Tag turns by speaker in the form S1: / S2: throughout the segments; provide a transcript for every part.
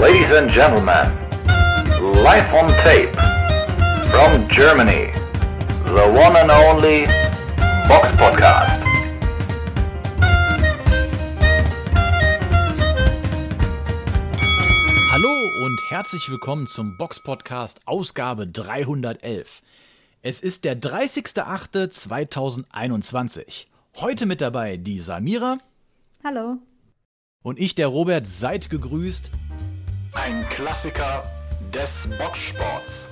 S1: Ladies and gentlemen, live on tape from Germany, the one and only Box Podcast.
S2: Hallo und herzlich willkommen zum Box Podcast Ausgabe 311. Es ist der 30.08.2021. Heute mit dabei die Samira.
S3: Hallo.
S2: Und ich, der Robert, seid gegrüßt.
S1: Ein Klassiker des Boxsports.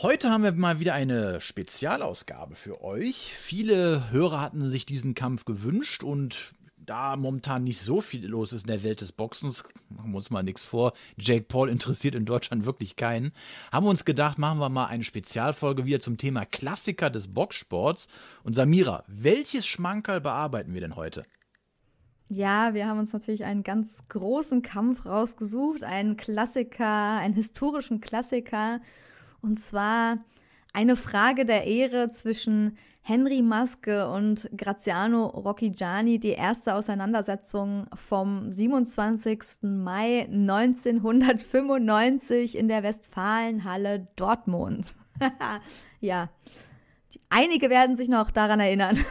S2: Heute haben wir mal wieder eine Spezialausgabe für euch. Viele Hörer hatten sich diesen Kampf gewünscht und da momentan nicht so viel los ist in der Welt des Boxens, machen wir uns mal nichts vor, Jake Paul interessiert in Deutschland wirklich keinen, haben wir uns gedacht, machen wir mal eine Spezialfolge wieder zum Thema Klassiker des Boxsports. Und Samira, welches Schmankerl bearbeiten wir denn heute?
S3: Ja, wir haben uns natürlich einen ganz großen Kampf rausgesucht, einen Klassiker, einen historischen Klassiker. Und zwar eine Frage der Ehre zwischen Henry Maske und Graziano Rocchigiani, die erste Auseinandersetzung vom 27. Mai 1995 in der Westfalenhalle Dortmund. ja, einige werden sich noch daran erinnern.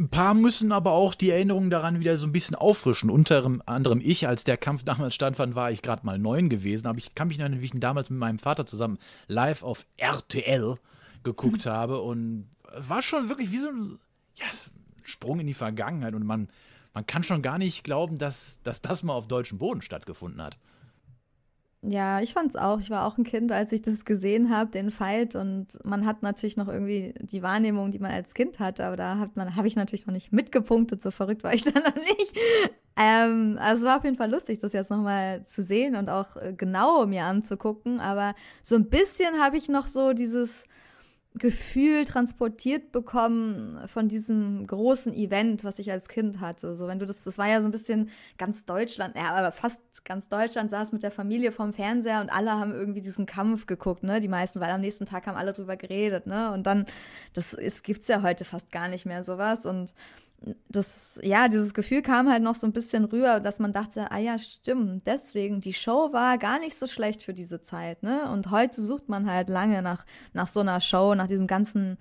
S2: Ein paar müssen aber auch die Erinnerungen daran wieder so ein bisschen auffrischen. Unter anderem ich, als der Kampf damals stattfand, war ich gerade mal neun gewesen. Aber ich kann mich noch erinnern, wie ich damals mit meinem Vater zusammen live auf RTL geguckt mhm. habe. Und war schon wirklich wie so ein, ja, ein Sprung in die Vergangenheit. Und man, man kann schon gar nicht glauben, dass, dass das mal auf deutschem Boden stattgefunden hat.
S3: Ja, ich fand's auch. Ich war auch ein Kind, als ich das gesehen habe, den Fight. Und man hat natürlich noch irgendwie die Wahrnehmung, die man als Kind hatte, aber da hat man, habe ich natürlich noch nicht mitgepunktet. So verrückt war ich dann noch nicht. Ähm, also es war auf jeden Fall lustig, das jetzt nochmal zu sehen und auch äh, genau mir anzugucken. Aber so ein bisschen habe ich noch so dieses Gefühl transportiert bekommen von diesem großen Event, was ich als Kind hatte. So, wenn du das, das war ja so ein bisschen ganz Deutschland, ja, aber fast ganz Deutschland saß mit der Familie vorm Fernseher und alle haben irgendwie diesen Kampf geguckt, ne? Die meisten, weil am nächsten Tag haben alle drüber geredet, ne? Und dann, das ist, gibt's ja heute fast gar nicht mehr sowas und das, ja, dieses Gefühl kam halt noch so ein bisschen rüber, dass man dachte, ah ja, stimmt, deswegen, die Show war gar nicht so schlecht für diese Zeit, ne? Und heute sucht man halt lange nach, nach so einer Show, nach diesem ganzen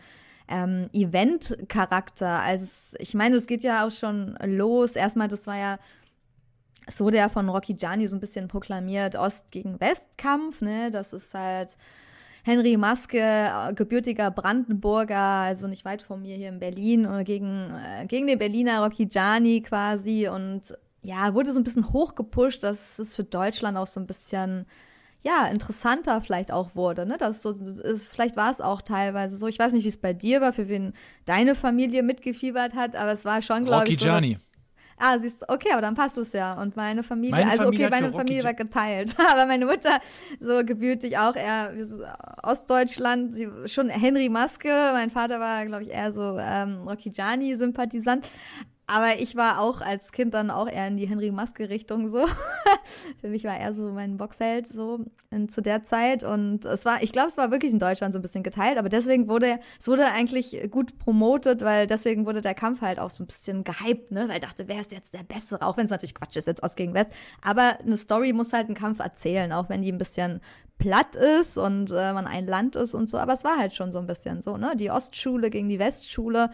S3: ähm, Event-Charakter. Also, ich meine, es geht ja auch schon los. Erstmal, das war ja es wurde ja von Rocky Gianni so ein bisschen proklamiert, Ost gegen Westkampf, ne? Das ist halt Henry Maske, äh, gebürtiger Brandenburger, also nicht weit von mir hier in Berlin, äh, gegen, äh, gegen den Berliner Rocky Gianni quasi und ja, wurde so ein bisschen hochgepusht, dass es für Deutschland auch so ein bisschen ja, interessanter vielleicht auch wurde, ne? Das so ist, vielleicht war es auch teilweise so. Ich weiß nicht, wie es bei dir war, für wen deine Familie mitgefiebert hat, aber es war schon, glaube ich.
S2: Rocky Gianni.
S3: Ah, siehst du, okay, aber dann passt es ja. Und meine Familie, meine also Familie okay, meine Familie war geteilt. aber meine Mutter, so gebürtig auch eher Ostdeutschland, sie, schon Henry Maske. Mein Vater war, glaube ich, eher so ähm, Rocky Gianni-Sympathisant. Aber ich war auch als Kind dann auch eher in die Henry Maske-Richtung so. Für mich war er so mein Boxheld so in, zu der Zeit. Und es war, ich glaube, es war wirklich in Deutschland so ein bisschen geteilt, aber deswegen wurde, es wurde eigentlich gut promotet, weil deswegen wurde der Kampf halt auch so ein bisschen gehypt, ne? Weil ich dachte, wer ist jetzt der Bessere? Auch wenn es natürlich Quatsch ist, jetzt Ost gegen West. Aber eine Story muss halt einen Kampf erzählen, auch wenn die ein bisschen platt ist und äh, man ein Land ist und so. Aber es war halt schon so ein bisschen so, ne? Die Ostschule gegen die Westschule.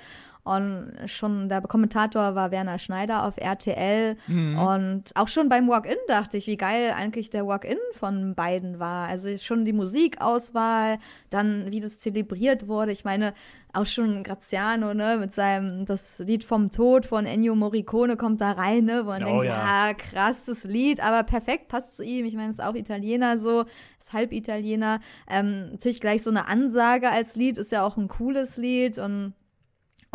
S3: Und schon der Kommentator war Werner Schneider auf RTL. Mhm. Und auch schon beim Walk-In dachte ich, wie geil eigentlich der Walk-In von beiden war. Also schon die Musikauswahl, dann wie das zelebriert wurde. Ich meine, auch schon Graziano, ne, mit seinem, das Lied vom Tod von Ennio Morricone kommt da rein, ne, wo man oh, denkt, ja. ja, krasses Lied, aber perfekt, passt zu ihm. Ich meine, ist auch Italiener so, ist halb Italiener. Ähm, natürlich gleich so eine Ansage als Lied, ist ja auch ein cooles Lied und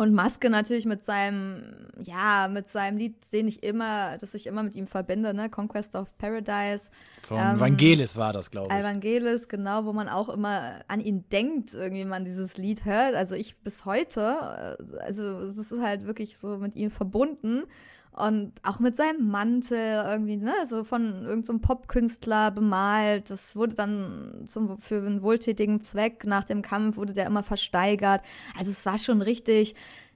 S3: und Maske natürlich mit seinem, ja, mit seinem Lied, den ich immer, das ich immer mit ihm verbinde, ne? Conquest of Paradise.
S2: Von ähm, Vangelis war das, glaube ich.
S3: Evangelis, genau, wo man auch immer an ihn denkt, irgendwie, man dieses Lied hört. Also ich bis heute, äh, also es ist halt wirklich so mit ihm verbunden. Und auch mit seinem Mantel irgendwie, ne, so von irgendeinem so Popkünstler bemalt. Das wurde dann zum, für einen wohltätigen Zweck nach dem Kampf wurde der immer versteigert. Also es war schon richtig,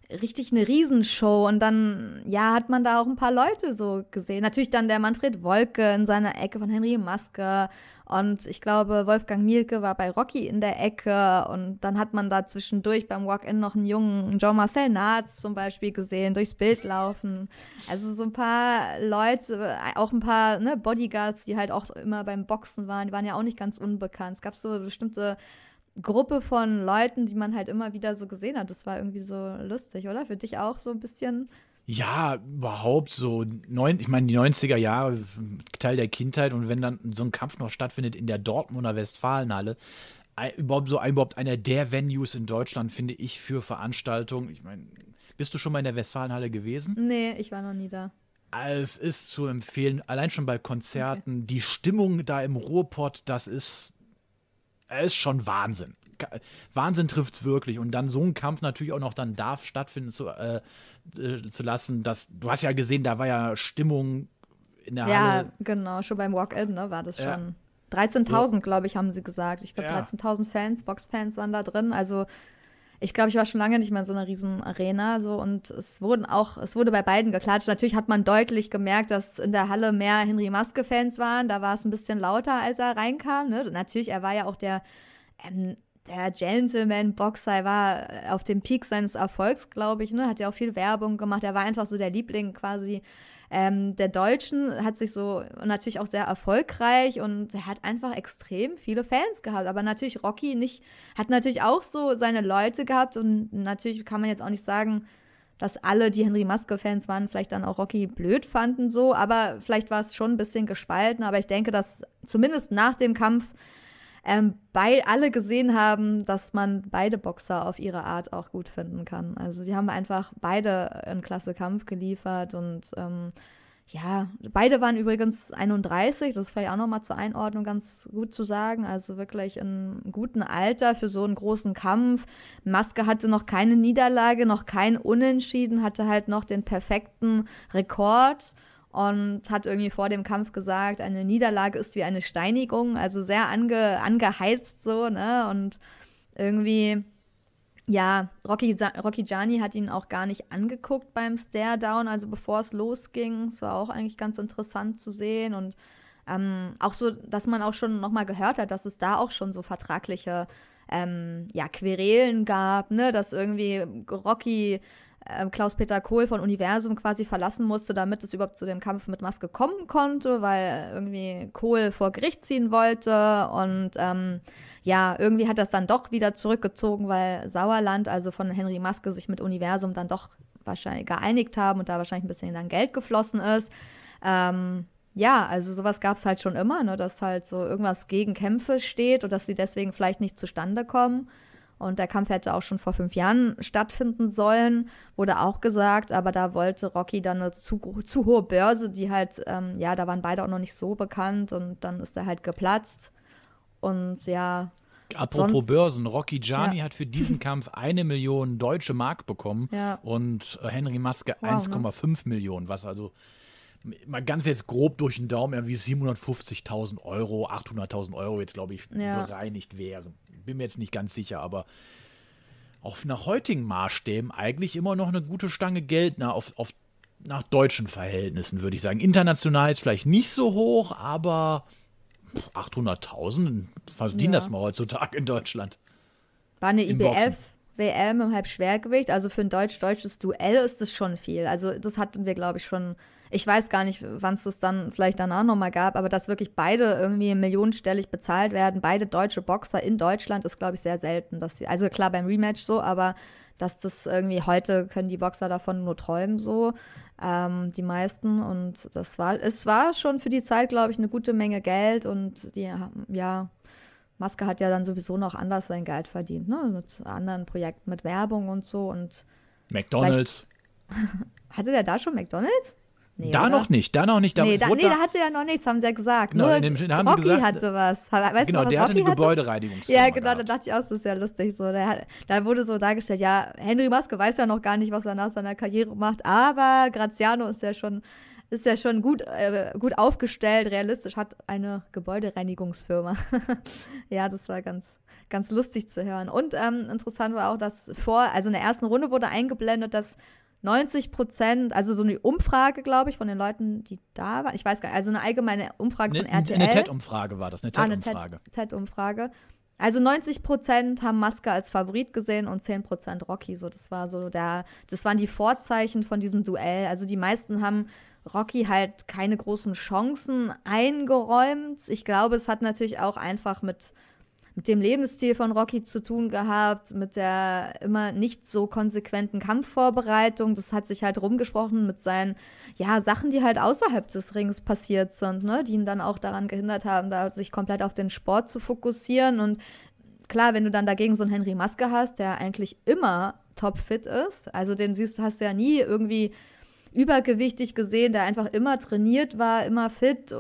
S3: richtig eine Riesenshow und dann, ja, hat man da auch ein paar Leute so gesehen. Natürlich dann der Manfred Wolke in seiner Ecke von Henry Maske und ich glaube, Wolfgang Mielke war bei Rocky in der Ecke und dann hat man da zwischendurch beim Walk-In noch einen jungen Jean-Marcel Naatz zum Beispiel gesehen, durchs Bild laufen. Also so ein paar Leute, auch ein paar ne, Bodyguards, die halt auch immer beim Boxen waren, die waren ja auch nicht ganz unbekannt. Es gab so bestimmte Gruppe von Leuten, die man halt immer wieder so gesehen hat. Das war irgendwie so lustig, oder? Für dich auch so ein bisschen?
S2: Ja, überhaupt so. Neun, ich meine, die 90er Jahre, Teil der Kindheit und wenn dann so ein Kampf noch stattfindet in der Dortmunder Westfalenhalle, überhaupt so überhaupt einer der Venues in Deutschland, finde ich, für Veranstaltungen. Ich meine, bist du schon mal in der Westfalenhalle gewesen?
S3: Nee, ich war noch nie da.
S2: Es ist zu empfehlen, allein schon bei Konzerten, okay. die Stimmung da im Ruhrpott, das ist ist schon Wahnsinn. Wahnsinn trifft es wirklich. Und dann so ein Kampf natürlich auch noch dann darf stattfinden zu, äh, äh, zu lassen. Dass, du hast ja gesehen, da war ja Stimmung in der
S3: ja,
S2: Halle.
S3: Ja, genau, schon beim Walk-In ne, war das ja. schon. 13.000, so. glaube ich, haben sie gesagt. Ich glaube, ja. 13.000 Fans, Boxfans waren da drin. Also ich glaube, ich war schon lange nicht mehr in so einer riesen Arena so und es wurden auch, es wurde bei beiden geklatscht. Natürlich hat man deutlich gemerkt, dass in der Halle mehr Henry Maske-Fans waren. Da war es ein bisschen lauter, als er reinkam. Ne? Natürlich, er war ja auch der, ähm, der Gentleman-Boxer, er war auf dem Peak seines Erfolgs, glaube ich, ne? Hat ja auch viel Werbung gemacht. Er war einfach so der Liebling quasi ähm, der Deutschen hat sich so natürlich auch sehr erfolgreich und er hat einfach extrem viele Fans gehabt. Aber natürlich Rocky nicht, hat natürlich auch so seine Leute gehabt und natürlich kann man jetzt auch nicht sagen, dass alle, die Henry Maske-Fans waren, vielleicht dann auch Rocky blöd fanden, so, aber vielleicht war es schon ein bisschen gespalten. Aber ich denke, dass zumindest nach dem Kampf ähm, bei, alle gesehen haben, dass man beide Boxer auf ihre Art auch gut finden kann. Also sie haben einfach beide einen klasse Kampf geliefert und ähm, ja, beide waren übrigens 31, das ist vielleicht auch nochmal zur Einordnung ganz gut zu sagen. Also wirklich in gutem Alter für so einen großen Kampf. Maske hatte noch keine Niederlage, noch kein Unentschieden, hatte halt noch den perfekten Rekord und hat irgendwie vor dem Kampf gesagt, eine Niederlage ist wie eine Steinigung, also sehr ange, angeheizt so, ne? Und irgendwie, ja, Rocky, Rocky Gianni hat ihn auch gar nicht angeguckt beim Stare-Down, also bevor es losging. Es war auch eigentlich ganz interessant zu sehen und ähm, auch so, dass man auch schon nochmal gehört hat, dass es da auch schon so vertragliche ähm, ja, Querelen gab, ne, dass irgendwie Rocky äh, Klaus-Peter Kohl von Universum quasi verlassen musste, damit es überhaupt zu dem Kampf mit Maske kommen konnte, weil irgendwie Kohl vor Gericht ziehen wollte und ähm, ja, irgendwie hat das dann doch wieder zurückgezogen, weil Sauerland, also von Henry Maske, sich mit Universum dann doch wahrscheinlich geeinigt haben und da wahrscheinlich ein bisschen dann Geld geflossen ist. Ähm, ja, also sowas gab es halt schon immer, ne, dass halt so irgendwas gegen Kämpfe steht und dass sie deswegen vielleicht nicht zustande kommen. Und der Kampf hätte auch schon vor fünf Jahren stattfinden sollen, wurde auch gesagt, aber da wollte Rocky dann eine zu, zu hohe Börse, die halt, ähm, ja, da waren beide auch noch nicht so bekannt und dann ist er halt geplatzt. Und ja.
S2: Apropos sonst, Börsen, Rocky Gianni ja. hat für diesen Kampf eine Million deutsche Mark bekommen
S3: ja.
S2: und äh, Henry Maske wow, 1,5 ne? Millionen, was also mal ganz jetzt grob durch den Daumen irgendwie 750.000 Euro, 800.000 Euro jetzt, glaube ich, ja. bereinigt wären bin mir jetzt nicht ganz sicher, aber auch nach heutigen Maßstäben eigentlich immer noch eine gute Stange Geld na, auf, auf, nach deutschen Verhältnissen, würde ich sagen. International ist vielleicht nicht so hoch, aber 800.000 verdienen ja. das mal heutzutage in Deutschland.
S3: War eine IBF. WM im Halbschwergewicht, also für ein deutsch-deutsches Duell ist das schon viel. Also das hatten wir, glaube ich, schon ich weiß gar nicht, wann es das dann vielleicht danach nochmal gab, aber dass wirklich beide irgendwie millionenstellig bezahlt werden, beide deutsche Boxer in Deutschland, ist, glaube ich, sehr selten. Dass sie, also klar beim Rematch so, aber dass das irgendwie heute können die Boxer davon nur träumen, so ähm, die meisten. Und das war, es war schon für die Zeit, glaube ich, eine gute Menge Geld und die, ja, Maske hat ja dann sowieso noch anders sein Geld verdient, ne? Mit anderen Projekten, mit Werbung und so und
S2: McDonalds.
S3: Hatte der da schon McDonalds?
S2: Nee, da oder? noch nicht, da noch nicht.
S3: Da, nee, da, nee, da hatte er noch nichts, haben sie ja gesagt. Genau, Nur dem, haben Rocky sie gesagt, hatte was. Weißt
S2: genau,
S3: du, was
S2: der
S3: Rocky
S2: hatte eine Gebäudereinigungsfirma
S3: Ja, genau, da dachte ich auch, das ist ja lustig. So, der, da wurde so dargestellt, ja, Henry Maske weiß ja noch gar nicht, was er nach seiner Karriere macht, aber Graziano ist ja schon ist ja schon gut, äh, gut aufgestellt, realistisch, hat eine Gebäudereinigungsfirma. ja, das war ganz, ganz lustig zu hören. Und ähm, interessant war auch, dass vor, also in der ersten Runde wurde eingeblendet, dass 90 Prozent, also so eine Umfrage, glaube ich, von den Leuten, die da waren. Ich weiß gar nicht, also eine allgemeine Umfrage von RTL.
S2: Eine TED-Umfrage war das, eine TED-Umfrage.
S3: Ah, TED-Umfrage. Also 90 Prozent haben Maske als Favorit gesehen und 10 Prozent Rocky. So, das war so der, das waren die Vorzeichen von diesem Duell. Also die meisten haben Rocky halt keine großen Chancen eingeräumt. Ich glaube, es hat natürlich auch einfach mit mit dem Lebensstil von Rocky zu tun gehabt, mit der immer nicht so konsequenten Kampfvorbereitung. Das hat sich halt rumgesprochen mit seinen, ja, Sachen, die halt außerhalb des Rings passiert sind, ne, die ihn dann auch daran gehindert haben, da sich komplett auf den Sport zu fokussieren. Und klar, wenn du dann dagegen so einen Henry Maske hast, der eigentlich immer topfit ist, also den siehst, hast du ja nie irgendwie übergewichtig gesehen, der einfach immer trainiert war, immer fit.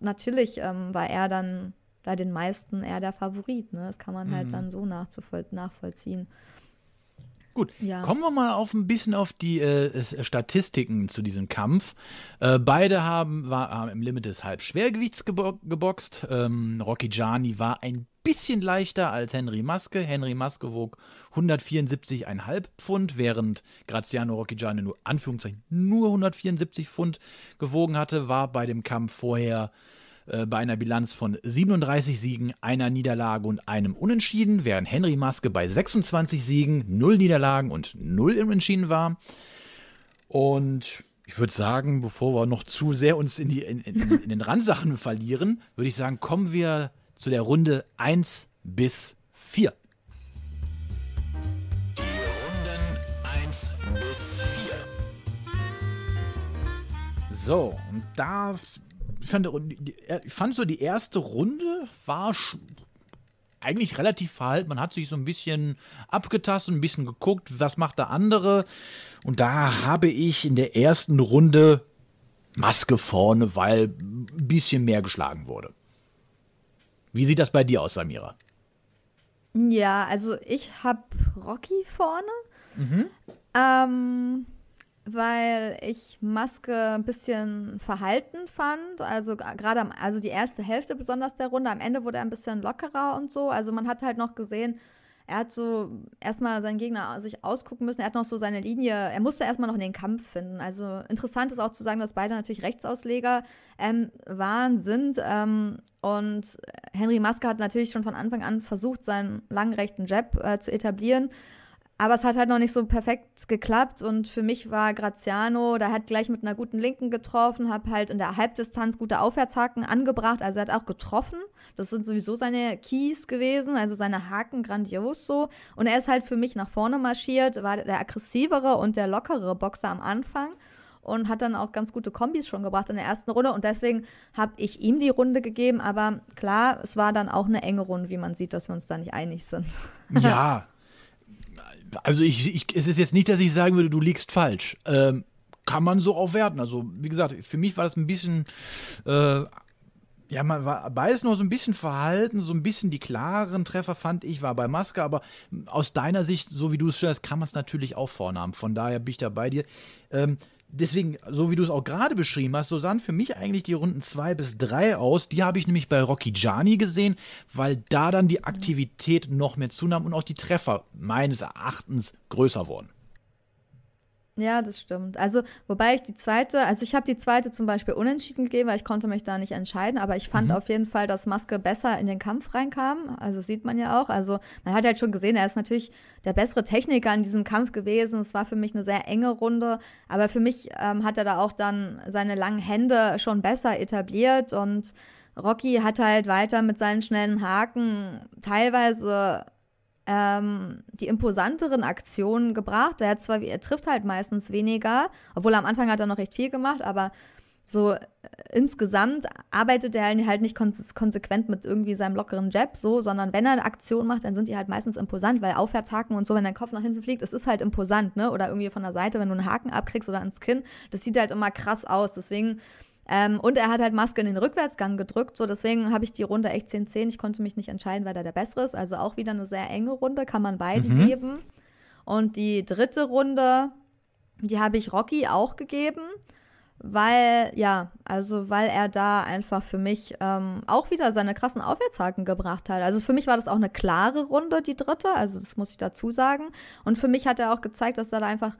S3: Natürlich ähm, war er dann bei den meisten eher der Favorit. Ne? Das kann man halt mhm. dann so nachvollziehen.
S2: Gut, ja. kommen wir mal auf ein bisschen auf die äh, Statistiken zu diesem Kampf. Äh, beide haben, war, haben im Limit des Halbschwergewichts gebo geboxt. Ähm, Rocky Gianni war ein bisschen leichter als Henry Maske. Henry Maske wog 174,5 Pfund, während Graziano Rocky Gianni nur Anführungszeichen nur 174 Pfund gewogen hatte, war bei dem Kampf vorher äh, bei einer Bilanz von 37 Siegen, einer Niederlage und einem Unentschieden, während Henry Maske bei 26 Siegen, 0 Niederlagen und 0 Unentschieden war. Und ich würde sagen, bevor wir noch zu sehr uns in, die, in, in, in den Randsachen verlieren, würde ich sagen, kommen wir zu der Runde 1 bis 4. Die Runden 1 bis 4. So, und da ich fand, ich fand so die erste Runde war eigentlich relativ verhalten. Man hat sich so ein bisschen abgetastet, ein bisschen geguckt, was macht der andere. Und da habe ich in der ersten Runde Maske vorne, weil ein bisschen mehr geschlagen wurde. Wie sieht das bei dir aus, Samira?
S3: Ja, also ich habe Rocky vorne. Mhm. Ähm, weil ich Maske ein bisschen verhalten fand. Also gerade also die erste Hälfte besonders der Runde. Am Ende wurde er ein bisschen lockerer und so. Also man hat halt noch gesehen, er hat so erstmal seinen Gegner sich ausgucken müssen. Er hat noch so seine Linie, er musste erstmal noch in den Kampf finden. Also interessant ist auch zu sagen, dass beide natürlich Rechtsausleger ähm, waren, sind. Ähm, und Henry Maske hat natürlich schon von Anfang an versucht, seinen langen rechten Jab äh, zu etablieren. Aber es hat halt noch nicht so perfekt geklappt und für mich war Graziano, da hat gleich mit einer guten Linken getroffen, habe halt in der Halbdistanz gute Aufwärtshaken angebracht, also er hat auch getroffen. Das sind sowieso seine Keys gewesen, also seine Haken grandios so. Und er ist halt für mich nach vorne marschiert, war der aggressivere und der lockere Boxer am Anfang und hat dann auch ganz gute Kombis schon gebracht in der ersten Runde und deswegen habe ich ihm die Runde gegeben, aber klar, es war dann auch eine enge Runde, wie man sieht, dass wir uns da nicht einig sind.
S2: Ja, also ich, ich, es ist jetzt nicht, dass ich sagen würde, du liegst falsch. Ähm, kann man so aufwerten. Also, wie gesagt, für mich war das ein bisschen, äh, ja, man war beides noch so ein bisschen verhalten, so ein bisschen die klareren Treffer fand ich, war bei Maske, aber aus deiner Sicht, so wie du es stellst, kann man es natürlich auch vornahmen. Von daher bin ich da bei dir. Ähm, deswegen, so wie du es auch gerade beschrieben hast, so sahen für mich eigentlich die Runden 2 bis 3 aus. Die habe ich nämlich bei Rocky Gianni gesehen, weil da dann die Aktivität noch mehr zunahm und auch die Treffer meines Erachtens größer wurden.
S3: Ja, das stimmt. Also, wobei ich die zweite, also ich habe die zweite zum Beispiel unentschieden gegeben, weil ich konnte mich da nicht entscheiden, aber ich fand mhm. auf jeden Fall, dass Maske besser in den Kampf reinkam. Also sieht man ja auch. Also man hat halt schon gesehen, er ist natürlich der bessere Techniker in diesem Kampf gewesen. Es war für mich eine sehr enge Runde, aber für mich ähm, hat er da auch dann seine langen Hände schon besser etabliert und Rocky hat halt weiter mit seinen schnellen Haken teilweise ähm, die imposanteren Aktionen gebracht. Er, zwar, er trifft halt meistens weniger, obwohl am Anfang hat er noch recht viel gemacht, aber so äh, insgesamt arbeitet er halt nicht konsequent mit irgendwie seinem lockeren Jab so, sondern wenn er eine Aktion macht, dann sind die halt meistens imposant, weil Aufwärtshaken und so, wenn dein Kopf nach hinten fliegt, es ist halt imposant, ne? Oder irgendwie von der Seite, wenn du einen Haken abkriegst oder ans Kinn, das sieht halt immer krass aus. Deswegen ähm, und er hat halt Maske in den Rückwärtsgang gedrückt, so deswegen habe ich die Runde echt 10-10. Ich konnte mich nicht entscheiden, wer da der bessere ist. Also auch wieder eine sehr enge Runde, kann man beiden mhm. geben. Und die dritte Runde, die habe ich Rocky auch gegeben, weil, ja, also weil er da einfach für mich ähm, auch wieder seine krassen Aufwärtshaken gebracht hat. Also für mich war das auch eine klare Runde, die dritte, also das muss ich dazu sagen. Und für mich hat er auch gezeigt, dass er da einfach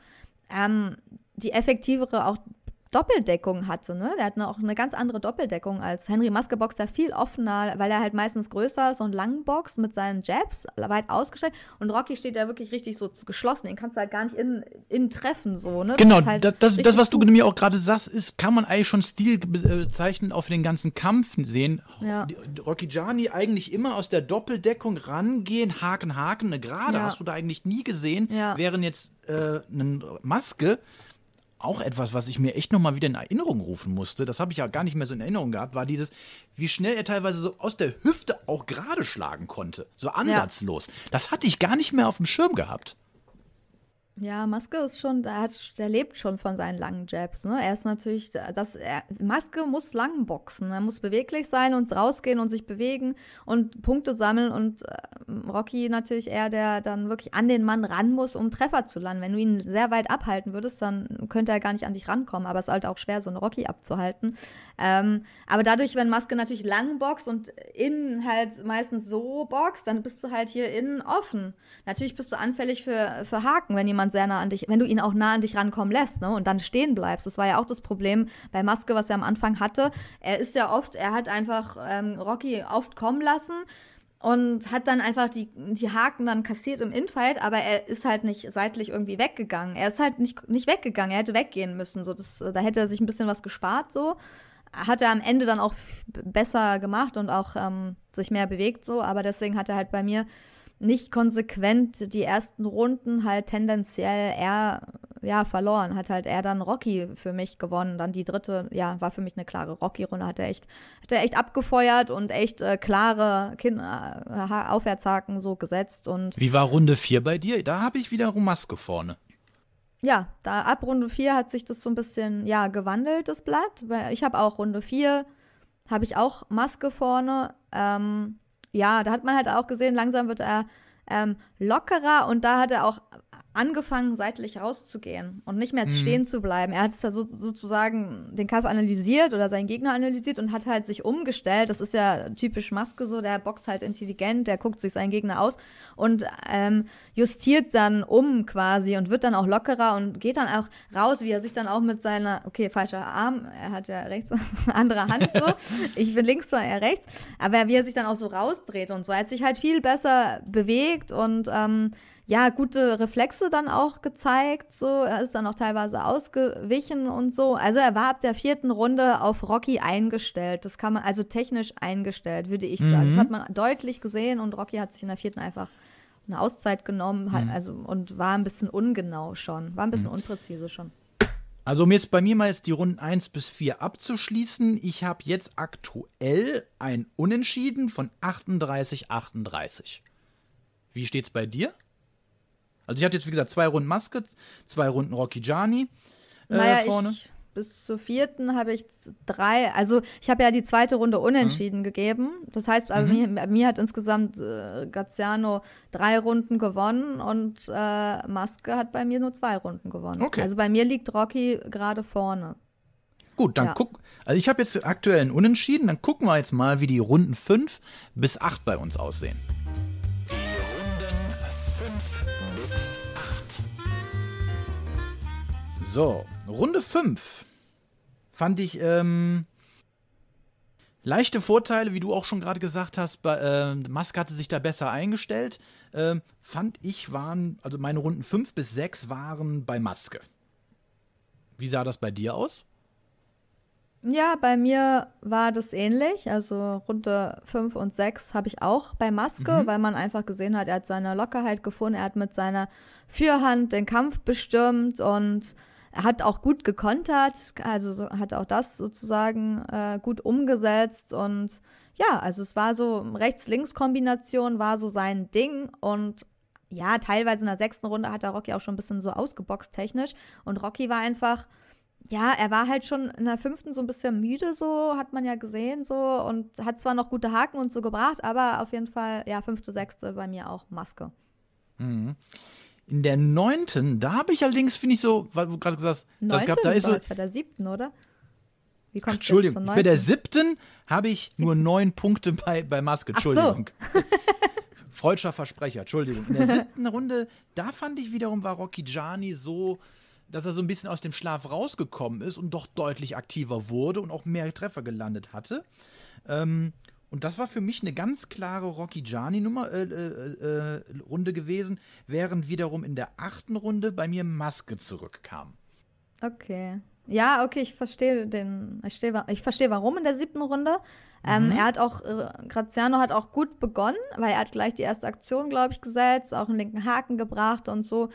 S3: ähm, die effektivere auch Doppeldeckung hatte. Ne? Der hat eine, auch eine ganz andere Doppeldeckung als Henry Maske boxt da viel offener, weil er halt meistens größer ist und lang boxt mit seinen Jabs weit ausgestellt. Und Rocky steht da wirklich richtig so geschlossen. Den kannst du halt gar nicht innen, innen treffen. So, ne?
S2: Genau, das, halt das, das, das, was du mir auch gerade sagst, ist, kann man eigentlich schon stilbezeichnend auf den ganzen Kampf sehen. Ja. Rocky Gianni eigentlich immer aus der Doppeldeckung rangehen, Haken, Haken, eine Gerade ja. hast du da eigentlich nie gesehen, ja. während jetzt äh, eine Maske auch etwas, was ich mir echt nochmal wieder in Erinnerung rufen musste, das habe ich ja gar nicht mehr so in Erinnerung gehabt, war dieses, wie schnell er teilweise so aus der Hüfte auch gerade schlagen konnte. So ansatzlos. Ja. Das hatte ich gar nicht mehr auf dem Schirm gehabt.
S3: Ja, Maske ist schon, der, hat, der lebt schon von seinen langen Jabs. Ne? Er ist natürlich, das, er, Maske muss lang boxen. Er muss beweglich sein und rausgehen und sich bewegen und Punkte sammeln. Und äh, Rocky natürlich eher, der dann wirklich an den Mann ran muss, um Treffer zu landen. Wenn du ihn sehr weit abhalten würdest, dann könnte er gar nicht an dich rankommen. Aber es ist halt auch schwer, so einen Rocky abzuhalten. Ähm, aber dadurch, wenn Maske natürlich lang boxt und innen halt meistens so boxt, dann bist du halt hier innen offen. Natürlich bist du anfällig für, für Haken, wenn jemand jemand sehr nah an dich, wenn du ihn auch nah an dich rankommen lässt, ne, und dann stehen bleibst. Das war ja auch das Problem bei Maske, was er am Anfang hatte. Er ist ja oft, er hat einfach ähm, Rocky oft kommen lassen und hat dann einfach die, die Haken dann kassiert im Infight, aber er ist halt nicht seitlich irgendwie weggegangen. Er ist halt nicht, nicht weggegangen, er hätte weggehen müssen. So, das, da hätte er sich ein bisschen was gespart, so. Hat er am Ende dann auch besser gemacht und auch ähm, sich mehr bewegt, so, aber deswegen hat er halt bei mir nicht konsequent die ersten Runden halt tendenziell eher ja, verloren. Hat halt er dann Rocky für mich gewonnen. Dann die dritte, ja, war für mich eine klare Rocky-Runde. Hat er echt, hat er echt abgefeuert und echt äh, klare Kin äh, Aufwärtshaken so gesetzt. Und
S2: Wie war Runde 4 bei dir? Da habe ich wiederum Maske vorne.
S3: Ja, da ab Runde 4 hat sich das so ein bisschen, ja, gewandelt, das Blatt. Ich habe auch Runde 4, habe ich auch Maske vorne. Ähm, ja, da hat man halt auch gesehen, langsam wird er ähm, lockerer und da hat er auch angefangen, seitlich rauszugehen und nicht mehr mhm. stehen zu bleiben. Er hat da so, sozusagen den Kampf analysiert oder seinen Gegner analysiert und hat halt sich umgestellt. Das ist ja typisch Maske so, der boxt halt intelligent, der guckt sich seinen Gegner aus und ähm, justiert dann um quasi und wird dann auch lockerer und geht dann auch raus, wie er sich dann auch mit seiner, okay, falscher Arm, er hat ja rechts, andere Hand so, ich bin links, so er rechts, aber wie er sich dann auch so rausdreht und so. Er hat sich halt viel besser bewegt und ähm, ja, gute Reflexe dann auch gezeigt. So, er ist dann auch teilweise ausgewichen und so. Also er war ab der vierten Runde auf Rocky eingestellt. Das kann man, also technisch eingestellt, würde ich sagen. Mhm. Das hat man deutlich gesehen und Rocky hat sich in der vierten einfach eine Auszeit genommen, hat, mhm. also und war ein bisschen ungenau schon, war ein bisschen mhm. unpräzise schon.
S2: Also um jetzt bei mir mal jetzt die Runden 1 bis 4 abzuschließen, ich habe jetzt aktuell ein Unentschieden von 38-38. Wie steht's bei dir? Also ich hatte jetzt, wie gesagt, zwei Runden Maske, zwei Runden Rocky Gianni
S3: äh, naja, vorne. Ich, bis zur vierten habe ich drei, also ich habe ja die zweite Runde unentschieden mhm. gegeben. Das heißt, bei, mhm. mir, mir, hat insgesamt äh, Graziano drei Runden gewonnen und äh, Maske hat bei mir nur zwei Runden gewonnen. Okay. Also bei mir liegt Rocky gerade vorne.
S2: Gut, dann ja. guck. Also ich habe jetzt aktuell einen Unentschieden. Dann gucken wir jetzt mal, wie die Runden 5 bis 8 bei uns aussehen. So, Runde 5 fand ich ähm, leichte Vorteile, wie du auch schon gerade gesagt hast. Bei, äh, Musk hatte sich da besser eingestellt. Äh, fand ich waren, also meine Runden 5 bis 6 waren bei Maske. Wie sah das bei dir aus?
S3: Ja, bei mir war das ähnlich. Also Runde 5 und 6 habe ich auch bei Maske, mhm. weil man einfach gesehen hat, er hat seine Lockerheit gefunden, er hat mit seiner Fürhand den Kampf bestimmt und hat auch gut gekontert, also so, hat auch das sozusagen äh, gut umgesetzt und ja, also es war so Rechts-Links-Kombination war so sein Ding und ja, teilweise in der sechsten Runde hat der Rocky auch schon ein bisschen so ausgeboxt technisch und Rocky war einfach ja, er war halt schon in der fünften so ein bisschen müde, so hat man ja gesehen, so und hat zwar noch gute Haken und so gebracht, aber auf jeden Fall, ja, fünfte, sechste bei mir auch Maske.
S2: Mhm. In der neunten, da habe ich allerdings, finde ich so, weil du gerade gesagt hast, das gab, da ist so.
S3: Bei der siebten, oder? Wie kommst
S2: Entschuldigung, bei der siebten habe ich nur neun Punkte bei, bei Maske. Entschuldigung.
S3: So.
S2: Freudscher Versprecher, Entschuldigung. In der siebten Runde, da fand ich wiederum, war Rocky Gianni so, dass er so ein bisschen aus dem Schlaf rausgekommen ist und doch deutlich aktiver wurde und auch mehr Treffer gelandet hatte. Ähm, und das war für mich eine ganz klare Rocky Gianni Nummer äh, äh, äh, Runde gewesen, während wiederum in der achten Runde bei mir Maske zurückkam.
S3: Okay. Ja, okay, ich verstehe den, ich verstehe, ich verstehe warum in der siebten Runde. Ähm, mhm. Er hat auch, äh, Graziano hat auch gut begonnen, weil er hat gleich die erste Aktion, glaube ich, gesetzt, auch einen linken Haken gebracht und so.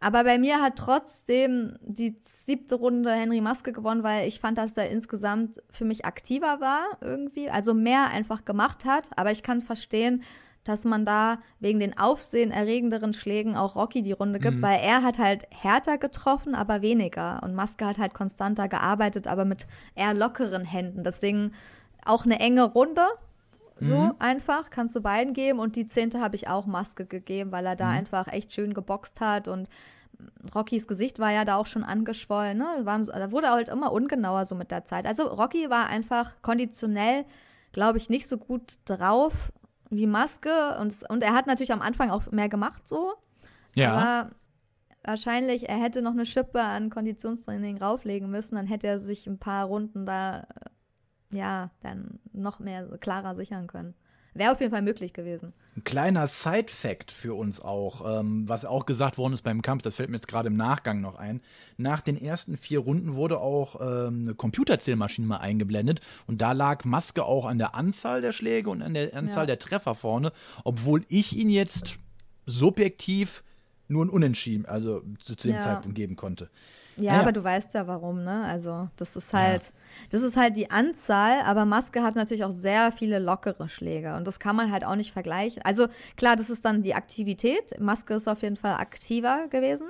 S3: Aber bei mir hat trotzdem die siebte Runde Henry Maske gewonnen, weil ich fand, dass er insgesamt für mich aktiver war irgendwie, also mehr einfach gemacht hat. Aber ich kann verstehen, dass man da wegen den aufsehenerregenderen Schlägen auch Rocky die Runde gibt, mhm. weil er hat halt härter getroffen, aber weniger. Und Maske hat halt konstanter gearbeitet, aber mit eher lockeren Händen. Deswegen auch eine enge Runde. So mhm. einfach, kannst du beiden geben. Und die zehnte habe ich auch Maske gegeben, weil er da mhm. einfach echt schön geboxt hat und Rockys Gesicht war ja da auch schon angeschwollen. Ne? Da wurde halt immer ungenauer so mit der Zeit. Also Rocky war einfach konditionell, glaube ich, nicht so gut drauf wie Maske. Und, und er hat natürlich am Anfang auch mehr gemacht so. Ja. Aber wahrscheinlich, er hätte noch eine Schippe an Konditionstraining rauflegen müssen. Dann hätte er sich ein paar Runden da, ja, dann noch mehr klarer sichern können. Wäre auf jeden Fall möglich gewesen.
S2: Ein kleiner Side-Fact für uns auch, ähm, was auch gesagt worden ist beim Kampf, das fällt mir jetzt gerade im Nachgang noch ein. Nach den ersten vier Runden wurde auch ähm, eine Computerzählmaschine mal eingeblendet und da lag Maske auch an der Anzahl der Schläge und an der Anzahl ja. der Treffer vorne, obwohl ich ihn jetzt subjektiv nur ein Unentschieden, also zu, zu dem ja. Zeitpunkt geben konnte.
S3: Ja, ja, aber du weißt ja warum, ne? Also, das ist halt, ja. das ist halt die Anzahl, aber Maske hat natürlich auch sehr viele lockere Schläge und das kann man halt auch nicht vergleichen. Also, klar, das ist dann die Aktivität. Maske ist auf jeden Fall aktiver gewesen,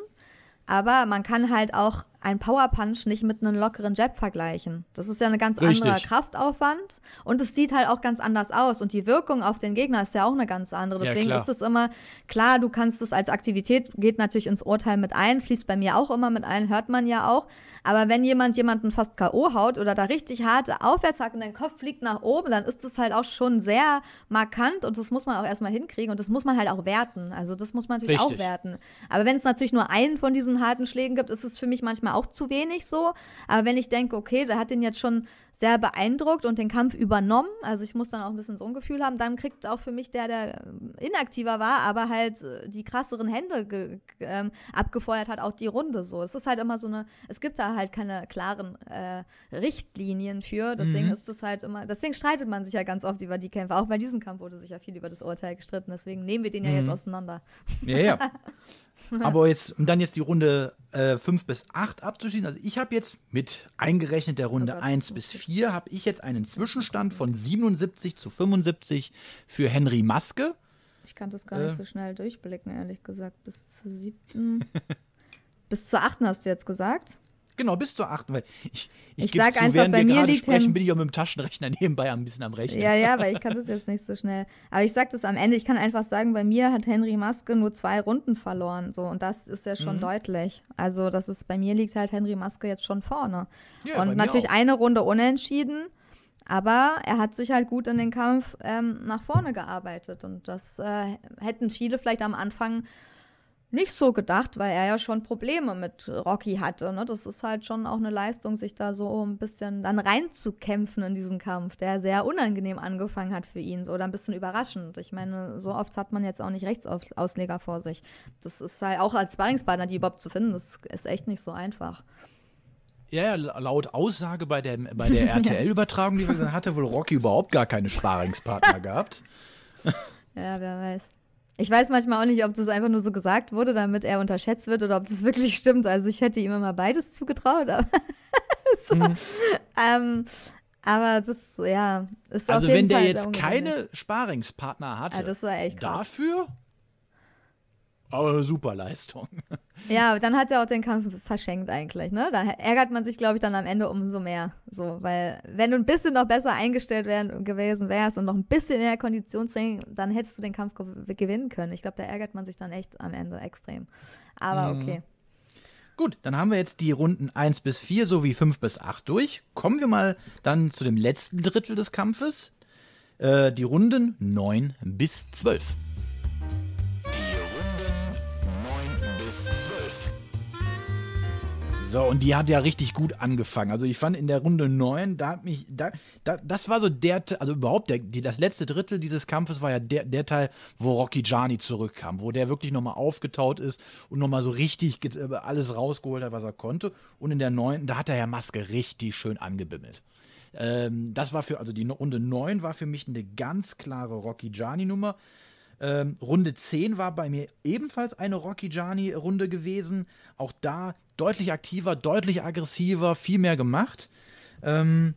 S3: aber man kann halt auch ein Power Punch nicht mit einem lockeren Jab vergleichen. Das ist ja eine ganz Richtig. andere Kraftaufwand und es sieht halt auch ganz anders aus und die Wirkung auf den Gegner ist ja auch eine ganz andere. Deswegen ja, ist es immer klar, du kannst es als Aktivität geht natürlich ins Urteil mit ein, fließt bei mir auch immer mit ein, hört man ja auch. Aber wenn jemand jemanden fast KO haut oder da richtig harte Aufwärtshack und dein Kopf fliegt nach oben, dann ist das halt auch schon sehr markant und das muss man auch erstmal hinkriegen und das muss man halt auch werten. Also das muss man natürlich richtig. auch werten. Aber wenn es natürlich nur einen von diesen harten Schlägen gibt, ist es für mich manchmal auch zu wenig so. Aber wenn ich denke, okay, der hat den jetzt schon sehr beeindruckt und den Kampf übernommen, also ich muss dann auch ein bisschen so ein Gefühl haben, dann kriegt auch für mich der, der inaktiver war, aber halt äh, die krasseren Hände ähm, abgefeuert hat, auch die Runde so. Es ist halt immer so eine, es gibt da halt keine klaren äh, Richtlinien für, deswegen mhm. ist es halt immer, deswegen streitet man sich ja ganz oft über die Kämpfe. Auch bei diesem Kampf wurde sich ja viel über das Urteil gestritten, deswegen nehmen wir den ja mhm. jetzt auseinander.
S2: Ja, ja. Aber jetzt, um dann jetzt die Runde 5 äh, bis 8 abzuschließen, also ich habe jetzt mit eingerechnet der Runde oh 1 bis 4, habe ich jetzt einen Zwischenstand von 77 zu 75 für Henry Maske.
S3: Ich kann das gar nicht äh, so schnell durchblicken, ehrlich gesagt. Bis zur siebten. bis zur achten hast du jetzt gesagt?
S2: Genau, bis zur 8. Weil ich,
S3: ich, ich sag zu, einfach, bei mir liegt
S2: sprechen, bin ich auch mit dem Taschenrechner nebenbei ein bisschen am Rechnen.
S3: Ja, ja, weil ich kann das jetzt nicht so schnell. Aber ich sag das am Ende, ich kann einfach sagen, bei mir hat Henry Maske nur zwei Runden verloren. So, und das ist ja schon mhm. deutlich. Also, das ist, bei mir liegt halt Henry Maske jetzt schon vorne. Ja, und natürlich auch. eine Runde unentschieden. Aber er hat sich halt gut in den Kampf ähm, nach vorne gearbeitet. Und das äh, hätten viele vielleicht am Anfang nicht so gedacht, weil er ja schon Probleme mit Rocky hatte. Ne? Das ist halt schon auch eine Leistung, sich da so ein bisschen dann reinzukämpfen in diesen Kampf, der sehr unangenehm angefangen hat für ihn oder ein bisschen überraschend. Ich meine, so oft hat man jetzt auch nicht Rechtsausleger vor sich. Das ist halt auch als Sparringspartner, die überhaupt zu finden, das ist echt nicht so einfach.
S2: Ja, laut Aussage bei der, bei der RTL-Übertragung, die wir gesagt hatte wohl Rocky überhaupt gar keine Sparingspartner gehabt.
S3: Ja, wer weiß. Ich weiß manchmal auch nicht, ob das einfach nur so gesagt wurde, damit er unterschätzt wird oder ob das wirklich stimmt. Also ich hätte ihm immer beides zugetraut. Aber, so. mhm. ähm, aber das, ja, ist
S2: Also wenn der Fall jetzt keine Sparingspartner hatte,
S3: ja, das war echt krass.
S2: dafür aber super Leistung.
S3: Ja, dann hat er auch den Kampf verschenkt eigentlich, ne? Da ärgert man sich, glaube ich, dann am Ende umso mehr. So, weil wenn du ein bisschen noch besser eingestellt wär, gewesen wärst und noch ein bisschen mehr Konditionstraining, dann hättest du den Kampf gewinnen können. Ich glaube, da ärgert man sich dann echt am Ende extrem. Aber mhm. okay.
S2: Gut, dann haben wir jetzt die Runden 1 bis 4 sowie 5 bis 8 durch. Kommen wir mal dann zu dem letzten Drittel des Kampfes. Äh, die Runden 9 bis 12. So, und die hat ja richtig gut angefangen. Also ich fand in der Runde 9, da hat mich, da, da, das war so der, also überhaupt der, die, das letzte Drittel dieses Kampfes war ja der, der Teil, wo Rocky Gianni zurückkam, wo der wirklich nochmal aufgetaut ist und nochmal so richtig äh, alles rausgeholt hat, was er konnte. Und in der 9, da hat er ja Maske richtig schön angebimmelt. Ähm, das war für, also die Runde 9 war für mich eine ganz klare Rocky Gianni Nummer. Ähm, Runde 10 war bei mir ebenfalls eine Rocky Gianni Runde gewesen. Auch da deutlich aktiver, deutlich aggressiver, viel mehr gemacht. Ähm,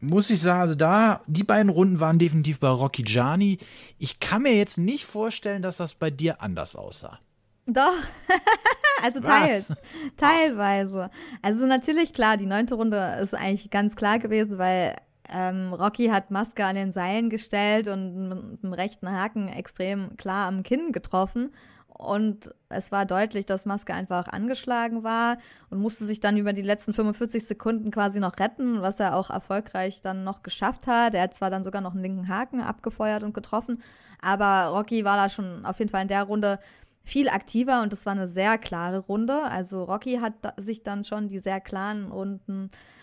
S2: muss ich sagen, also da, die beiden Runden waren definitiv bei Rocky Gianni. Ich kann mir jetzt nicht vorstellen, dass das bei dir anders aussah.
S3: Doch, also teils, teilweise. Also natürlich, klar, die neunte Runde ist eigentlich ganz klar gewesen, weil ähm, Rocky hat Maske an den Seilen gestellt und mit dem rechten Haken extrem klar am Kinn getroffen. Und es war deutlich, dass Maske einfach angeschlagen war und musste sich dann über die letzten 45 Sekunden quasi noch retten, was er auch erfolgreich dann noch geschafft hat. Er hat zwar dann sogar noch einen linken Haken abgefeuert und getroffen, aber Rocky war da schon auf jeden Fall in der Runde viel aktiver und es war eine sehr klare Runde. Also Rocky hat sich dann schon die sehr klaren Runden äh,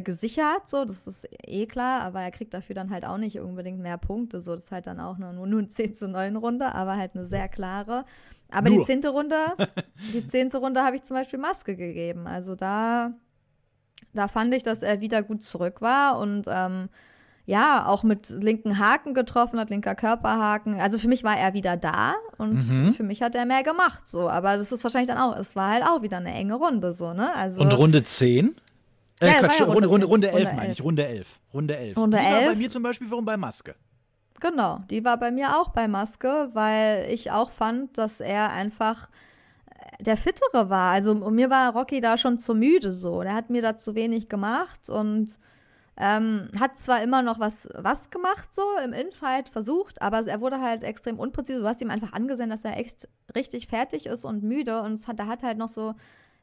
S3: gesichert, so, das ist eh klar, aber er kriegt dafür dann halt auch nicht unbedingt mehr Punkte, so, das ist halt dann auch nur, nur eine 10 zu 9 Runde, aber halt eine sehr klare. Aber nur. die zehnte Runde, die zehnte Runde habe ich zum Beispiel Maske gegeben, also da, da fand ich, dass er wieder gut zurück war und ähm, ja, auch mit linken Haken getroffen hat, linker Körperhaken. Also für mich war er wieder da und mhm. für mich hat er mehr gemacht, so. Aber das ist wahrscheinlich dann auch, es war halt auch wieder eine enge Runde, so, ne? Also,
S2: und Runde 10? Äh, ja, Quatsch, ja Runde, Runde, Runde 11 Runde meine ich, Runde 11. Runde 11.
S3: Runde
S2: die
S3: 11.
S2: war bei mir zum Beispiel warum bei Maske.
S3: Genau, die war bei mir auch bei Maske, weil ich auch fand, dass er einfach äh, der Fittere war. Also mir war Rocky da schon zu müde so. Der hat mir da zu wenig gemacht und ähm, hat zwar immer noch was, was gemacht, so im Infight versucht, aber er wurde halt extrem unpräzise. Du hast ihm einfach angesehen, dass er echt richtig fertig ist und müde und hat, er hat halt noch so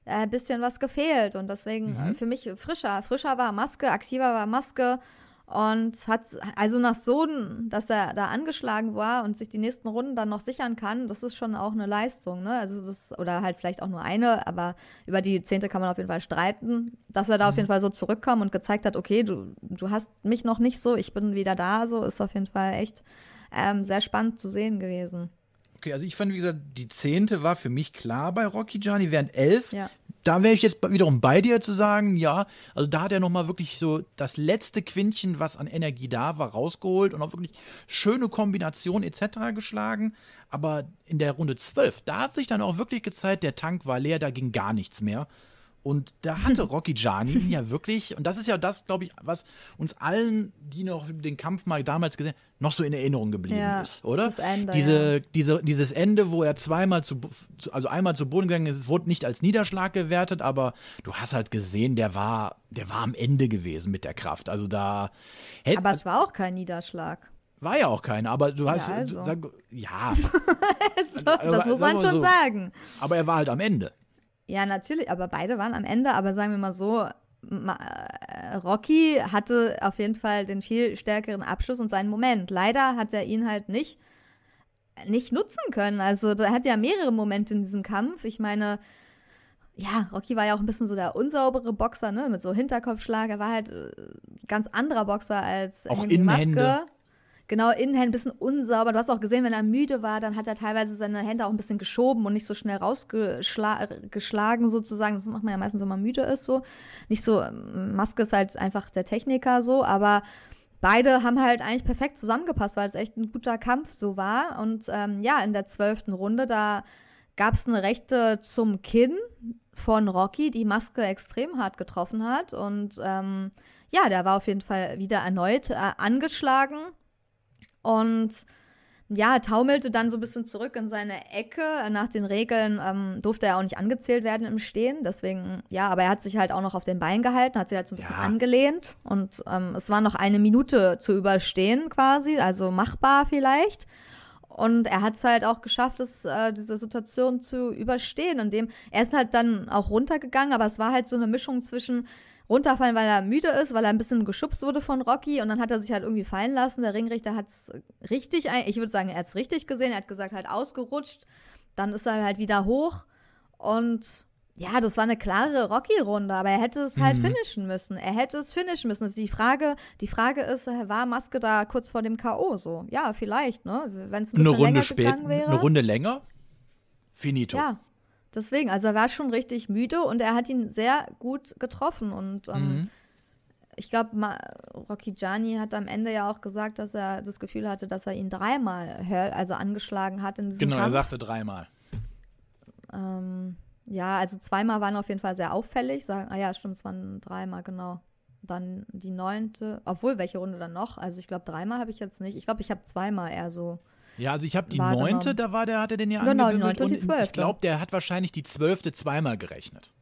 S3: äh, bisschen was gefehlt. Und deswegen mhm. für mich frischer. Frischer war Maske, aktiver war Maske. Und hat also nach so, dass er da angeschlagen war und sich die nächsten Runden dann noch sichern kann, das ist schon auch eine Leistung, ne? Also das, oder halt vielleicht auch nur eine, aber über die zehnte kann man auf jeden Fall streiten, dass er da mhm. auf jeden Fall so zurückkam und gezeigt hat, okay, du, du hast mich noch nicht so, ich bin wieder da, so ist auf jeden Fall echt ähm, sehr spannend zu sehen gewesen.
S2: Okay, also ich fand, wie gesagt, die zehnte war für mich klar bei Rocky Gianni, während elf,
S3: ja.
S2: da wäre ich jetzt wiederum bei dir zu sagen, ja, also da hat er nochmal wirklich so das letzte Quintchen, was an Energie da war, rausgeholt und auch wirklich schöne Kombinationen etc. geschlagen. Aber in der Runde zwölf, da hat sich dann auch wirklich gezeigt, der Tank war leer, da ging gar nichts mehr. Und da hatte Rocky Gianni ihn ja wirklich, und das ist ja das, glaube ich, was uns allen, die noch den Kampf mal damals gesehen haben, noch so in Erinnerung geblieben ja, ist, oder?
S3: Das Ende,
S2: Diese,
S3: ja.
S2: diese, dieses Ende, wo er zweimal zu, also einmal zu Boden gegangen ist, wurde nicht als Niederschlag gewertet, aber du hast halt gesehen, der war, der war am Ende gewesen mit der Kraft. Also da
S3: hätte. Aber es war auch kein Niederschlag.
S2: War ja auch keiner, aber du hast.
S3: Ja, also.
S2: sag, ja.
S3: so, das muss man schon so. sagen.
S2: Aber er war halt am Ende.
S3: Ja, natürlich, aber beide waren am Ende, aber sagen wir mal so, äh, Rocky hatte auf jeden Fall den viel stärkeren Abschluss und seinen Moment. Leider hat er ihn halt nicht, nicht nutzen können. Also, er hat ja mehrere Momente in diesem Kampf. Ich meine, ja, Rocky war ja auch ein bisschen so der unsaubere Boxer, ne, mit so Hinterkopfschlag. Er war halt äh, ganz anderer Boxer als
S2: auch Innenhände.
S3: Maske. Genau, Innenhand ein bisschen unsauber. Du hast auch gesehen, wenn er müde war, dann hat er teilweise seine Hände auch ein bisschen geschoben und nicht so schnell rausgeschlagen sozusagen. Das macht man ja meistens, wenn man müde ist so. Nicht so, Maske ist halt einfach der Techniker so, aber beide haben halt eigentlich perfekt zusammengepasst, weil es echt ein guter Kampf so war. Und ähm, ja, in der zwölften Runde, da gab es eine Rechte zum Kinn von Rocky, die Maske extrem hart getroffen hat. Und ähm, ja, der war auf jeden Fall wieder erneut äh, angeschlagen und ja, taumelte dann so ein bisschen zurück in seine Ecke. Nach den Regeln ähm, durfte er auch nicht angezählt werden im Stehen. Deswegen, ja, aber er hat sich halt auch noch auf den Beinen gehalten, hat sich halt so ein bisschen ja. angelehnt. Und ähm, es war noch eine Minute zu überstehen quasi, also machbar vielleicht. Und er hat es halt auch geschafft, das, äh, diese Situation zu überstehen, indem er ist halt dann auch runtergegangen, aber es war halt so eine Mischung zwischen runterfallen, weil er müde ist, weil er ein bisschen geschubst wurde von Rocky und dann hat er sich halt irgendwie fallen lassen. Der Ringrichter hat es richtig, ich würde sagen, er hat es richtig gesehen. Er hat gesagt, halt ausgerutscht. Dann ist er halt wieder hoch und ja, das war eine klare Rocky-Runde, aber er hätte es halt mhm. finishen müssen. Er hätte es finishen müssen. die Frage, die Frage ist, war Maske da kurz vor dem K.O. so? Ja, vielleicht, ne? Wenn es ein
S2: eine Runde spät, wäre. Eine Runde länger? Finito.
S3: Ja, deswegen, also er war schon richtig müde und er hat ihn sehr gut getroffen und ähm, mhm. ich glaube, Rocky Gianni hat am Ende ja auch gesagt, dass er das Gefühl hatte, dass er ihn dreimal also angeschlagen hat in diesem
S2: Genau,
S3: Kampf.
S2: er sagte dreimal.
S3: Ähm, ja, also zweimal waren auf jeden Fall sehr auffällig. Sagen, ah ja, stimmt, es waren dreimal, genau. Dann die neunte, obwohl, welche Runde dann noch? Also ich glaube, dreimal habe ich jetzt nicht. Ich glaube, ich habe zweimal eher so.
S2: Ja, also ich habe die neunte, da war der, hat er den ja
S3: Genau, die neunte und die zwölfte.
S2: Ich glaube, der hat wahrscheinlich die zwölfte zweimal gerechnet.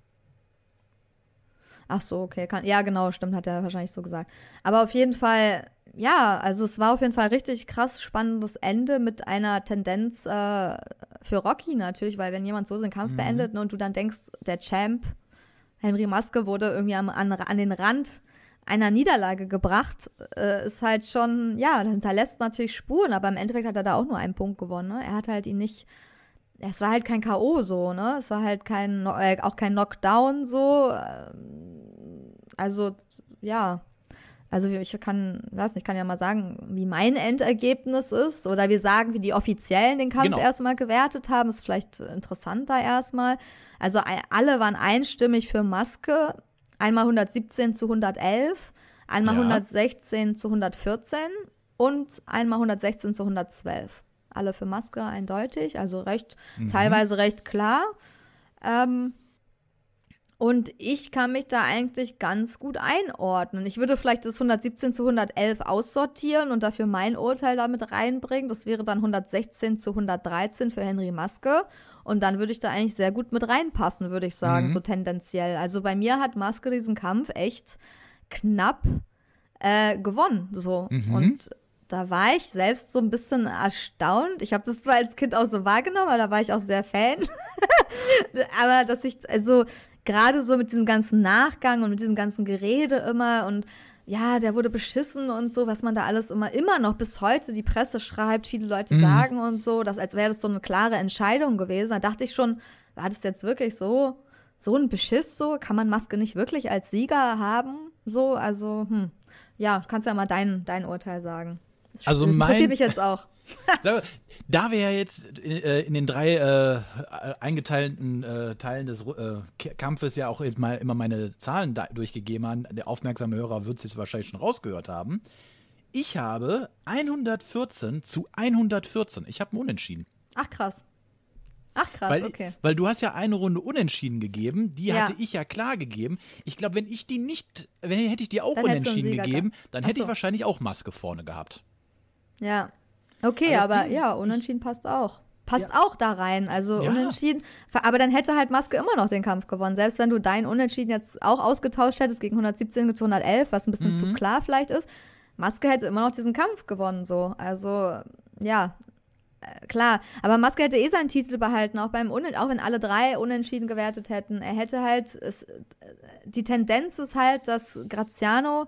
S3: Ach so, okay. Kann, ja, genau, stimmt, hat er wahrscheinlich so gesagt. Aber auf jeden Fall ja, also es war auf jeden Fall richtig krass spannendes Ende mit einer Tendenz äh, für Rocky natürlich, weil wenn jemand so seinen Kampf mhm. beendet ne, und du dann denkst, der Champ Henry Maske wurde irgendwie am, an, an den Rand einer Niederlage gebracht, äh, ist halt schon, ja, das hinterlässt natürlich Spuren, aber im Endeffekt hat er da auch nur einen Punkt gewonnen. Ne? Er hat halt ihn nicht, es war halt kein K.O. so, ne? Es war halt kein, äh, auch kein Knockdown so. Ähm, also, ja, also ich kann, weiß nicht, ich kann ja mal sagen, wie mein Endergebnis ist. Oder wir sagen, wie die Offiziellen den Kampf genau. erstmal gewertet haben. Ist vielleicht interessanter erstmal. Also alle waren einstimmig für Maske. Einmal 117 zu 111, einmal ja. 116 zu 114 und einmal 116 zu 112. Alle für Maske eindeutig, also recht, mhm. teilweise recht klar. Ähm, und ich kann mich da eigentlich ganz gut einordnen. Ich würde vielleicht das 117 zu 111 aussortieren und dafür mein Urteil damit reinbringen. Das wäre dann 116 zu 113 für Henry Maske. Und dann würde ich da eigentlich sehr gut mit reinpassen, würde ich sagen, mhm. so tendenziell. Also bei mir hat Maske diesen Kampf echt knapp äh, gewonnen. So. Mhm. Und da war ich selbst so ein bisschen erstaunt. Ich habe das zwar als Kind auch so wahrgenommen, aber da war ich auch sehr Fan. aber dass ich, also gerade so mit diesem ganzen Nachgang und mit diesem ganzen Gerede immer und ja, der wurde beschissen und so, was man da alles immer, immer noch bis heute die Presse schreibt, viele Leute mhm. sagen und so, dass, als wäre das so eine klare Entscheidung gewesen. Da dachte ich schon, war das jetzt wirklich so, so ein Beschiss so? Kann man Maske nicht wirklich als Sieger haben? So, also, hm. Ja, kannst ja mal dein, dein Urteil sagen.
S2: Das also mein,
S3: interessiert mich jetzt auch.
S2: da wir ja jetzt in, äh, in den drei äh, eingeteilten äh, Teilen des äh, Kampfes ja auch jetzt mal immer meine Zahlen durchgegeben haben, der aufmerksame Hörer wird es jetzt wahrscheinlich schon rausgehört haben. Ich habe 114 zu 114. Ich habe einen Unentschieden.
S3: Ach krass. Ach krass,
S2: weil,
S3: okay.
S2: Weil du hast ja eine Runde unentschieden gegeben, die ja. hatte ich ja klar gegeben. Ich glaube, wenn ich die nicht, wenn hätte ich die auch dann unentschieden gegeben, dann hätte so. ich wahrscheinlich auch Maske vorne gehabt.
S3: Ja. Okay, also aber ja, unentschieden passt auch. Passt ja. auch da rein. Also ja. unentschieden. Aber dann hätte halt Maske immer noch den Kampf gewonnen. Selbst wenn du dein Unentschieden jetzt auch ausgetauscht hättest gegen 117 zu 111, was ein bisschen mhm. zu klar vielleicht ist. Maske hätte immer noch diesen Kampf gewonnen, so. Also, ja, äh, klar. Aber Maske hätte eh seinen Titel behalten, auch beim Unen auch wenn alle drei unentschieden gewertet hätten. Er hätte halt, es, die Tendenz ist halt, dass Graziano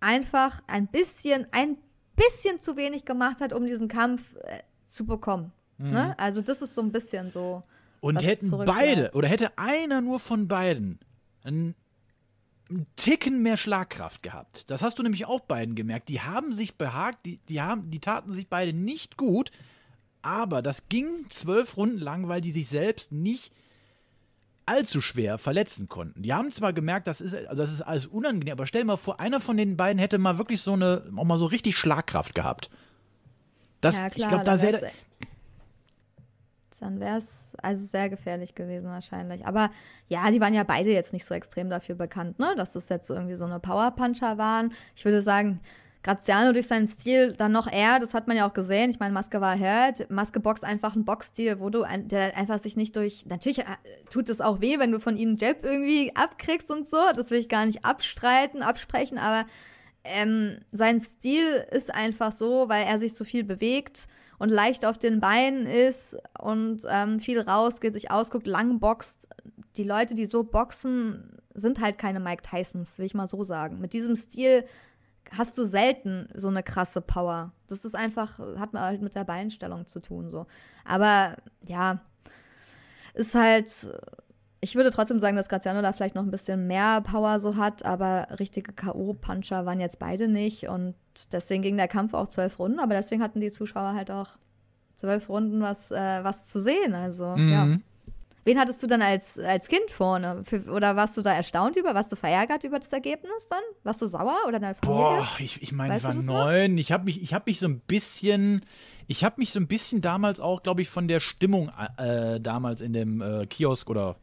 S3: einfach ein bisschen, ein bisschen zu wenig gemacht hat, um diesen Kampf äh, zu bekommen. Mhm. Ne? Also das ist so ein bisschen so.
S2: Und hätten beide, oder hätte einer nur von beiden einen, einen Ticken mehr Schlagkraft gehabt. Das hast du nämlich auch beiden gemerkt. Die haben sich behagt, die, die, haben, die taten sich beide nicht gut, aber das ging zwölf Runden lang, weil die sich selbst nicht allzu schwer verletzen konnten. Die haben zwar gemerkt, das ist, also das ist alles unangenehm, aber stell dir mal vor, einer von den beiden hätte mal wirklich so eine, auch mal so richtig Schlagkraft gehabt. Das, ja, klar, ich glaube, da sehr.
S3: Dann wäre es also sehr gefährlich gewesen wahrscheinlich. Aber ja, die waren ja beide jetzt nicht so extrem dafür bekannt, ne? Dass das jetzt so irgendwie so eine Powerpuncher waren. Ich würde sagen, Graziano durch seinen Stil dann noch eher, das hat man ja auch gesehen. Ich meine, Maske war hört. Maske boxt einfach ein Boxstil, wo du ein, der einfach sich nicht durch. Natürlich äh, tut es auch weh, wenn du von ihnen Jab irgendwie abkriegst und so. Das will ich gar nicht abstreiten, absprechen, aber ähm, sein Stil ist einfach so, weil er sich so viel bewegt und leicht auf den Beinen ist und ähm, viel rausgeht, sich ausguckt, lang boxt. Die Leute, die so boxen, sind halt keine Mike Tysons, will ich mal so sagen. Mit diesem Stil hast du selten so eine krasse Power. Das ist einfach, hat man halt mit der Beinstellung zu tun, so. Aber ja, ist halt, ich würde trotzdem sagen, dass Graziano da vielleicht noch ein bisschen mehr Power so hat, aber richtige K.O.-Puncher waren jetzt beide nicht und deswegen ging der Kampf auch zwölf Runden, aber deswegen hatten die Zuschauer halt auch zwölf Runden was, äh, was zu sehen, also mhm. ja. Wen hattest du dann als, als Kind vorne? Für, oder warst du da erstaunt über? Warst du verärgert über das Ergebnis dann? Warst du sauer oder deine
S2: Familie? Boah, ich, ich meine, ich war neun. Ich habe mich, hab mich so ein bisschen, ich habe mich so ein bisschen damals auch, glaube ich, von der Stimmung äh, damals in dem äh, Kiosk oder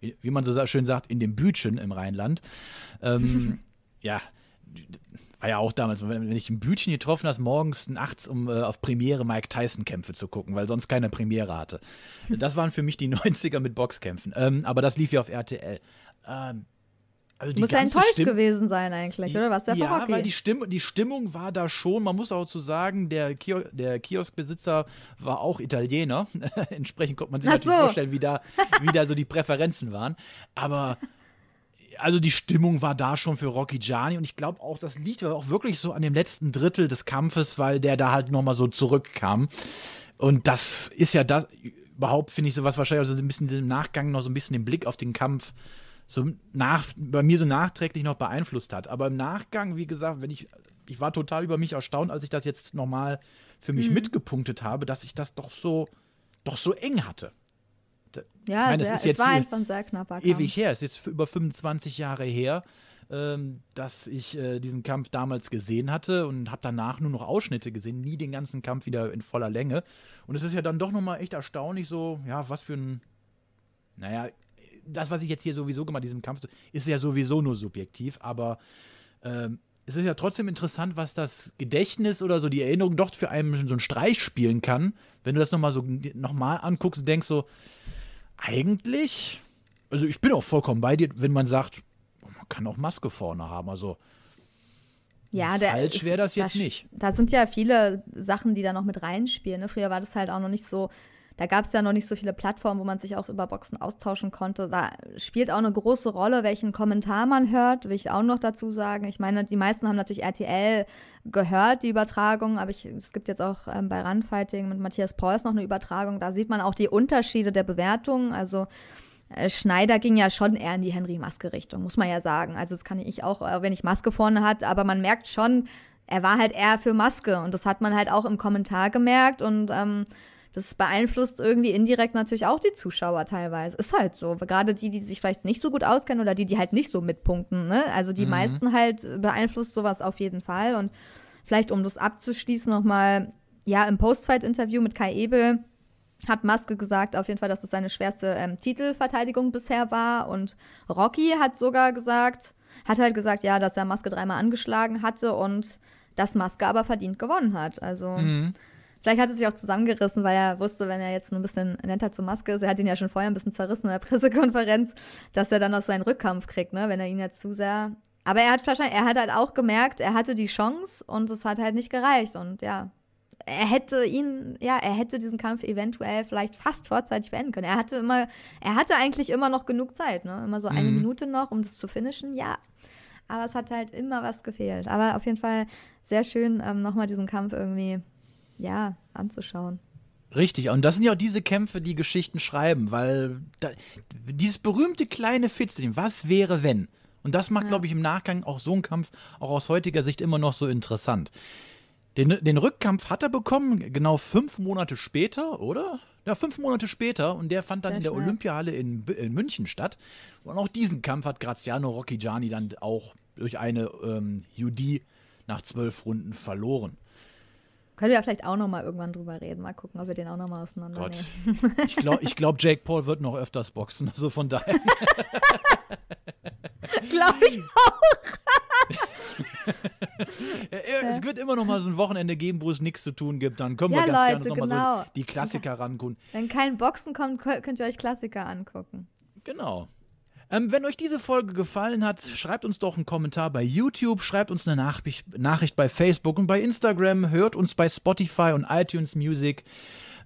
S2: wie man so schön sagt, in dem Bütchen im Rheinland. Ähm, ja, war ja auch damals, wenn ich ein Bütchen getroffen hast, morgens, nachts, um äh, auf Premiere Mike Tyson-Kämpfe zu gucken, weil sonst keine Premiere hatte. Das waren für mich die 90er mit Boxkämpfen. Ähm, aber das lief ja auf RTL. Ähm,
S3: also du musst ja enttäuscht Stimm gewesen sein eigentlich, oder? Was der
S2: Ja, weil die, Stimm die Stimmung war da schon, man muss auch zu sagen, der, Kio der Kioskbesitzer war auch Italiener. Entsprechend konnte man sich Ach natürlich so. vorstellen, wie da, wie da so die Präferenzen waren. Aber also die Stimmung war da schon für Rocky Gianni und ich glaube auch, das liegt auch wirklich so an dem letzten Drittel des Kampfes, weil der da halt nochmal so zurückkam. Und das ist ja das, überhaupt finde ich sowas wahrscheinlich also ein bisschen im Nachgang noch so ein bisschen den Blick auf den Kampf so nach, bei mir so nachträglich noch beeinflusst hat. Aber im Nachgang, wie gesagt, wenn ich, ich war total über mich erstaunt, als ich das jetzt nochmal für mich mhm. mitgepunktet habe, dass ich das doch so, doch so eng hatte.
S3: Ja, ich meine, sehr, es, ist jetzt war einfach ein sehr knapper
S2: ewig her, es ist jetzt über 25 Jahre her, ähm, dass ich äh, diesen Kampf damals gesehen hatte und habe danach nur noch Ausschnitte gesehen, nie den ganzen Kampf wieder in voller Länge. Und es ist ja dann doch nochmal echt erstaunlich, so, ja, was für ein, naja, das, was ich jetzt hier sowieso gemacht diesem Kampf, ist ja sowieso nur subjektiv, aber ähm, es ist ja trotzdem interessant, was das Gedächtnis oder so die Erinnerung doch für einen so einen Streich spielen kann, wenn du das nochmal so nochmal anguckst und denkst so, eigentlich, also ich bin auch vollkommen bei dir, wenn man sagt, man kann auch Maske vorne haben, also
S3: ja,
S2: falsch wäre das jetzt
S3: das,
S2: nicht.
S3: Da sind ja viele Sachen, die da noch mit reinspielen. Ne? Früher war das halt auch noch nicht so da gab es ja noch nicht so viele Plattformen, wo man sich auch über Boxen austauschen konnte. Da spielt auch eine große Rolle, welchen Kommentar man hört, will ich auch noch dazu sagen. Ich meine, die meisten haben natürlich RTL gehört, die Übertragung, aber ich, es gibt jetzt auch ähm, bei Runfighting mit Matthias Preuß noch eine Übertragung. Da sieht man auch die Unterschiede der Bewertungen. Also äh, Schneider ging ja schon eher in die Henry-Maske-Richtung, muss man ja sagen. Also das kann ich auch, wenn ich Maske vorne hat, aber man merkt schon, er war halt eher für Maske und das hat man halt auch im Kommentar gemerkt und ähm, das beeinflusst irgendwie indirekt natürlich auch die Zuschauer teilweise. Ist halt so. Gerade die, die sich vielleicht nicht so gut auskennen oder die, die halt nicht so mitpunkten. Ne? Also die mhm. meisten halt beeinflusst sowas auf jeden Fall. Und vielleicht, um das abzuschließen, nochmal, ja, im Postfight-Interview mit Kai Ebel hat Maske gesagt, auf jeden Fall, dass es seine schwerste ähm, Titelverteidigung bisher war. Und Rocky hat sogar gesagt, hat halt gesagt, ja, dass er Maske dreimal angeschlagen hatte und dass Maske aber verdient gewonnen hat. Also mhm. Vielleicht hat er sich auch zusammengerissen, weil er wusste, wenn er jetzt ein bisschen netter zur Maske ist, er hat ihn ja schon vorher ein bisschen zerrissen in der Pressekonferenz, dass er dann noch seinen Rückkampf kriegt, ne, wenn er ihn jetzt zu sehr. Aber er hat wahrscheinlich, er hat halt auch gemerkt, er hatte die Chance und es hat halt nicht gereicht. Und ja, er hätte ihn, ja, er hätte diesen Kampf eventuell vielleicht fast vorzeitig beenden können. Er hatte immer, er hatte eigentlich immer noch genug Zeit, ne? Immer so eine mhm. Minute noch, um das zu finishen, ja. Aber es hat halt immer was gefehlt. Aber auf jeden Fall sehr schön, ähm, nochmal diesen Kampf irgendwie ja, anzuschauen.
S2: Richtig, und das sind ja auch diese Kämpfe, die Geschichten schreiben, weil da, dieses berühmte kleine Fitzeln, was wäre wenn? Und das macht, ja. glaube ich, im Nachgang auch so einen Kampf auch aus heutiger Sicht immer noch so interessant. Den, den Rückkampf hat er bekommen, genau fünf Monate später, oder? Ja, fünf Monate später und der fand dann Sehr in der schnell. Olympiahalle in, in, München statt. Und auch diesen Kampf hat Graziano Rocchigiani dann auch durch eine ähm, UD nach zwölf Runden verloren.
S3: Können wir ja vielleicht auch noch mal irgendwann drüber reden. Mal gucken, ob wir den auch noch mal auseinandernehmen.
S2: Gott. Ich glaube, ich glaub, Jake Paul wird noch öfters boxen. Also von daher.
S3: glaube ich auch.
S2: es wird immer noch mal so ein Wochenende geben, wo es nichts zu tun gibt. Dann können ja, wir ganz Leute, gerne noch genau. mal so die Klassiker rangucken.
S3: Wenn kein Boxen kommt, könnt ihr euch Klassiker angucken.
S2: Genau. Ähm, wenn euch diese Folge gefallen hat, schreibt uns doch einen Kommentar bei YouTube, schreibt uns eine Nachricht, Nachricht bei Facebook und bei Instagram, hört uns bei Spotify und iTunes Music.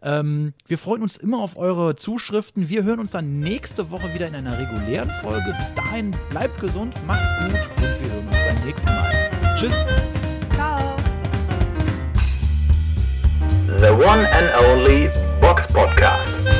S2: Ähm, wir freuen uns immer auf eure Zuschriften. Wir hören uns dann nächste Woche wieder in einer regulären Folge. Bis dahin, bleibt gesund, macht's gut und wir hören uns beim nächsten Mal. Tschüss.
S3: Ciao.
S1: The one and only Box Podcast.